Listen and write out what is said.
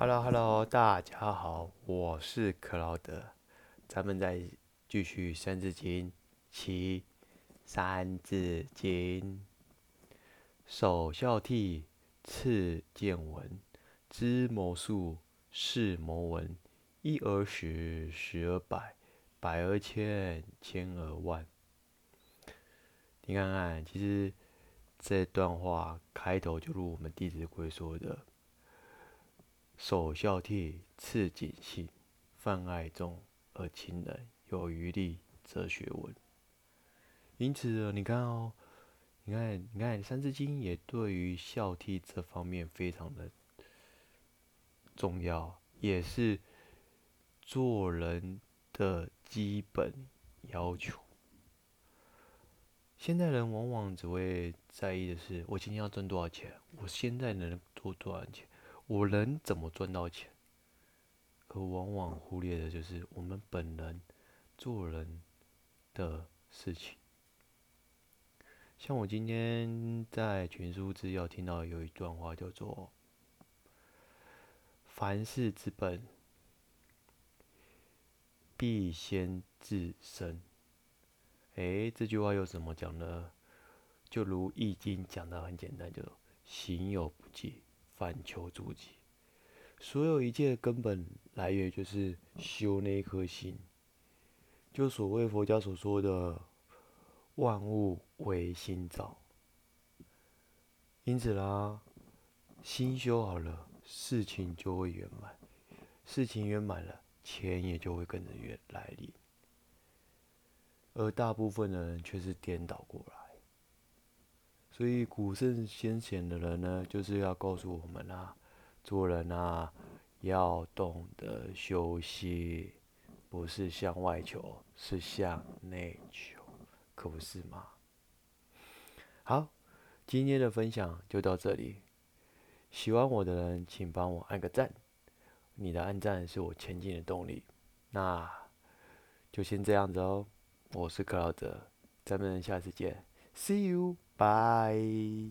Hello Hello，大家好，我是克劳德，咱们再继续《三字经》七，《三字经》：首孝悌，次见闻，知谋术，识谋文，一而十，十而百，百而千，千而万。你看看，其实这段话开头就如我们《弟子规》说的。首孝悌，次谨信，泛爱众而亲仁，有余力则学文。因此，你看哦，你看，你看《三字经》也对于孝悌这方面非常的重要，也是做人的基本要求。现代人往往只会在意的是，我今天要赚多少钱，我现在能做多少钱。我能怎么赚到钱？可往往忽略的就是我们本人做人的事情。像我今天在群书之要听到有一段话叫做“凡事之本，必先自身”。哎，这句话又怎么讲呢？就如《易经》讲的很简单，就行有不济。反求诸己，所有一切的根本来源就是修那一颗心，就所谓佛家所说的万物唯心造。因此啦，心修好了，事情就会圆满，事情圆满了，钱也就会跟着越来临。而大部分的人却是颠倒过来。所以古圣先贤的人呢，就是要告诉我们啊，做人啊，要懂得休息，不是向外求，是向内求，可不是吗？好，今天的分享就到这里。喜欢我的人，请帮我按个赞，你的按赞是我前进的动力。那就先这样子哦，我是克劳德，咱们下次见，See you。Bye.